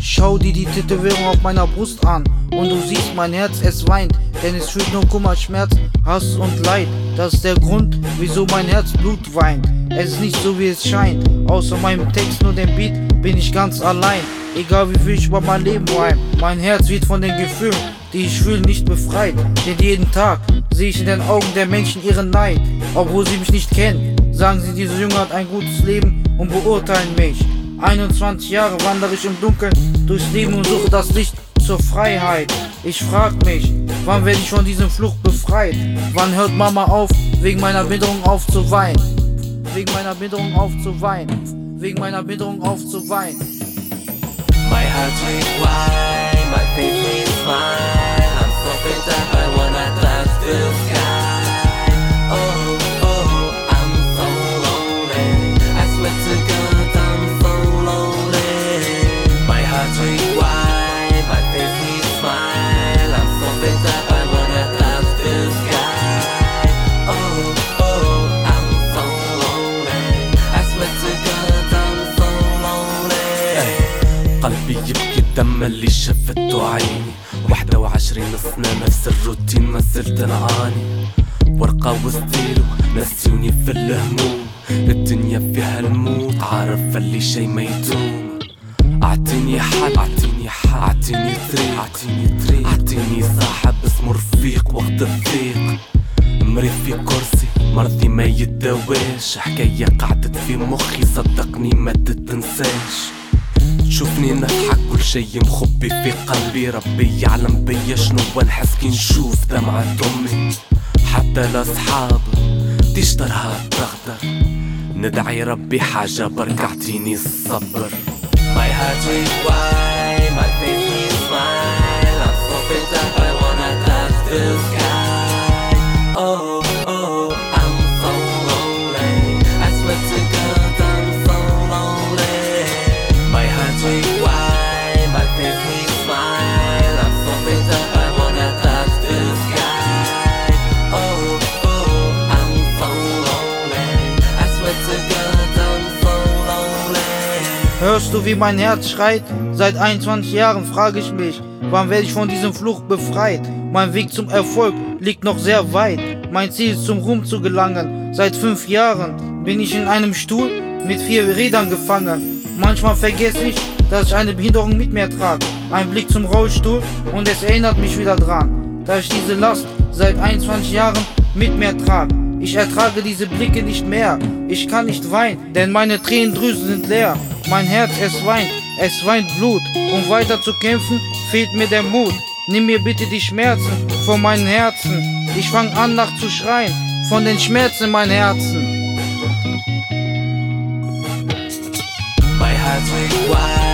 Schau dir die Tätowierung auf meiner Brust an und du siehst mein Herz, es weint, denn es fühlt nur Kummer, Schmerz, Hass und Leid. Das ist der Grund, wieso mein Herz Blut weint. Es ist nicht so wie es scheint, außer meinem Text und dem Beat bin ich ganz allein. Egal wie viel ich über mein Leben reim, mein Herz wird von den Gefühlen die ich fühle, nicht befreit. Denn jeden Tag sehe ich in den Augen der Menschen ihren Neid. Obwohl sie mich nicht kennen, sagen sie, dieser Junge hat ein gutes Leben und beurteilen mich. 21 Jahre wandere ich im Dunkeln durchs Leben und suche das Licht zur Freiheit. Ich frag mich, wann werde ich von diesem Flucht befreit? Wann hört Mama auf, wegen meiner Bitterung aufzuweinen? Wegen meiner Bitterung aufzuweinen. Wegen meiner Bitterung aufzuweinen. My heart reads wide, my face reads smile. قلبي يبكي الدم اللي شفته عيني. واحدة وعشرين سنة نفس الروتين ما زلت نعاني ورقة وستيلو نسيوني في الهموم. الدنيا فيها الموت عارف اللي شي ما يدوم. أعطيني حل أعطيني حل أعطيني طريق. أعطيني طريق أعطيني صاحب اسمه رفيق وقت الضيق. مريض في كرسي مرضي ما يتداواش حكاية قعدت في مخي صدقني ما تتنساش تشوفني نضحك كل شي مخبي في قلبي ربي يعلم بيا شنو نحس كي نشوف دمعة امي حتى لأصحاب تشطرها تغدر. ندعي ربي حاجة برك اعطيني الصبر. My heart reads Hörst du, wie mein Herz schreit? Seit 21 Jahren frage ich mich, wann werde ich von diesem Fluch befreit? Mein Weg zum Erfolg liegt noch sehr weit. Mein Ziel ist zum Ruhm zu gelangen. Seit fünf Jahren bin ich in einem Stuhl mit vier Rädern gefangen. Manchmal vergesse ich, dass ich eine Behinderung mit mir trage. Ein Blick zum Rollstuhl und es erinnert mich wieder dran, dass ich diese Last seit 21 Jahren mit mir trage. Ich ertrage diese Blicke nicht mehr. Ich kann nicht weinen, denn meine Tränendrüsen sind leer. Mein Herz, es weint, es weint Blut. Um weiter zu kämpfen, fehlt mir der Mut. Nimm mir bitte die Schmerzen von meinem Herzen. Ich fang an nach zu schreien von den Schmerzen in meinem Herzen. My heart.